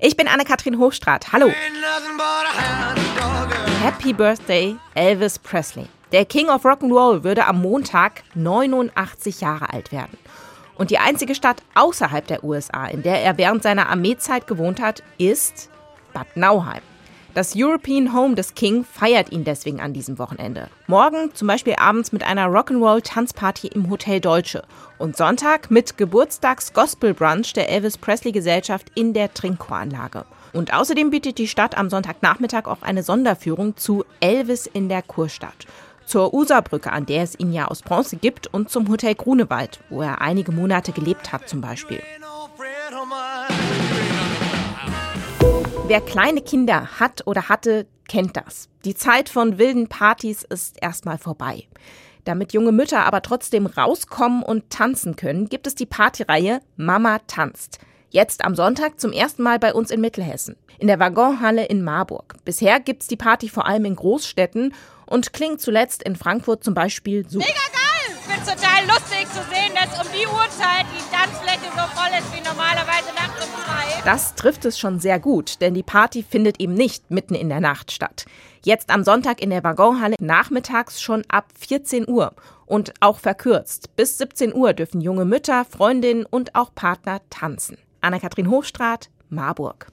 Ich bin Anne-Kathrin Hochstrat. Hallo. Happy Birthday, Elvis Presley. Der King of Rock'n'Roll würde am Montag 89 Jahre alt werden. Und die einzige Stadt außerhalb der USA, in der er während seiner Armeezeit gewohnt hat, ist Bad Nauheim. Das European Home des King feiert ihn deswegen an diesem Wochenende. Morgen zum Beispiel abends mit einer Rock'n'Roll-Tanzparty im Hotel Deutsche und Sonntag mit Geburtstags-Gospel-Brunch der Elvis Presley-Gesellschaft in der Trinkchoranlage. Und außerdem bietet die Stadt am Sonntagnachmittag auch eine Sonderführung zu Elvis in der Kurstadt. Zur Userbrücke, an der es ihn ja aus Bronze gibt, und zum Hotel Grunewald, wo er einige Monate gelebt hat zum Beispiel. Wer kleine Kinder hat oder hatte, kennt das. Die Zeit von wilden Partys ist erstmal vorbei. Damit junge Mütter aber trotzdem rauskommen und tanzen können, gibt es die Partyreihe Mama tanzt. Jetzt am Sonntag zum ersten Mal bei uns in Mittelhessen, in der Waggonhalle in Marburg. Bisher gibt's die Party vor allem in Großstädten und klingt zuletzt in Frankfurt zum Beispiel so. Mega geil! Ich find's total lustig zu sehen, dass um die Uhrzeit die Tanzfläche so voll ist wie normalerweise. Das trifft es schon sehr gut, denn die Party findet eben nicht mitten in der Nacht statt. Jetzt am Sonntag in der Waggonhalle nachmittags schon ab 14 Uhr und auch verkürzt. Bis 17 Uhr dürfen junge Mütter, Freundinnen und auch Partner tanzen. Anna-Kathrin Hochstrat, Marburg.